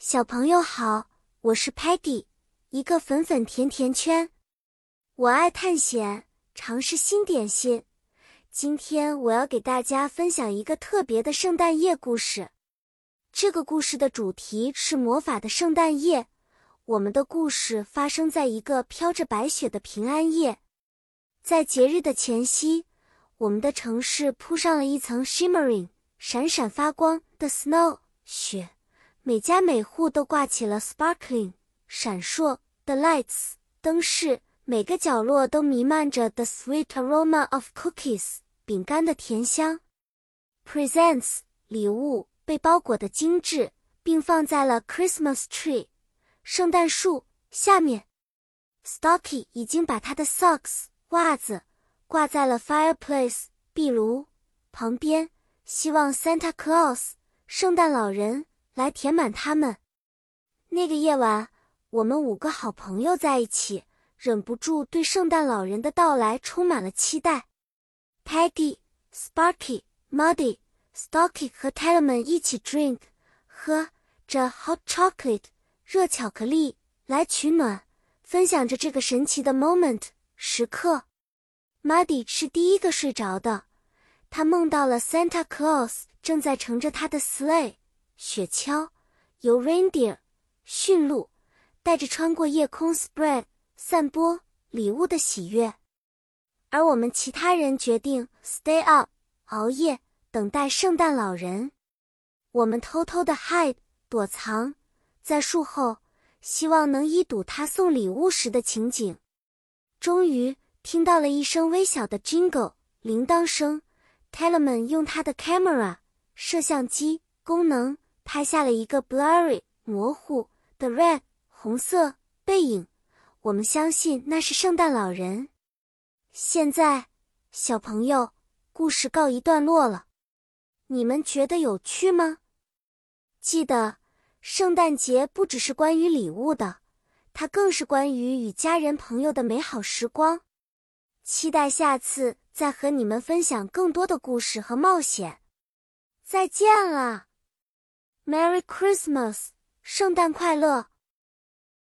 小朋友好，我是 Patty，一个粉粉甜甜圈。我爱探险，尝试新点心。今天我要给大家分享一个特别的圣诞夜故事。这个故事的主题是魔法的圣诞夜。我们的故事发生在一个飘着白雪的平安夜。在节日的前夕，我们的城市铺上了一层 shimmering 闪闪发光的 snow 雪。每家每户都挂起了 sparkling 闪烁的 lights 灯饰，每个角落都弥漫着 the sweet aroma of cookies 饼干的甜香。Presents 礼物被包裹的精致，并放在了 Christmas tree 圣诞树下面。Stocky 已经把他的 socks 袜子挂在了 fireplace 壁炉旁边，希望 Santa Claus 圣诞老人。来填满它们。那个夜晚，我们五个好朋友在一起，忍不住对圣诞老人的到来充满了期待。Peggy、Sparky、Muddy、Stocky 和 Talman 一起 drink 喝着 hot chocolate 热巧克力来取暖，分享着这个神奇的 moment 时刻。Muddy 是第一个睡着的，他梦到了 Santa Claus 正在乘着他的 sleigh。雪橇由 reindeer 驯鹿，带着穿过夜空 spread 散播礼物的喜悦，而我们其他人决定 stay up 熬夜等待圣诞老人。我们偷偷的 hide 躲藏在树后，希望能一睹他送礼物时的情景。终于听到了一声微小的 jingle 铃铛声，Tellerman 用他的 camera 摄像机功能。拍下了一个 blurry 模糊的 red 红色背影，我们相信那是圣诞老人。现在，小朋友，故事告一段落了，你们觉得有趣吗？记得，圣诞节不只是关于礼物的，它更是关于与家人朋友的美好时光。期待下次再和你们分享更多的故事和冒险。再见了。Merry Christmas，圣诞快乐！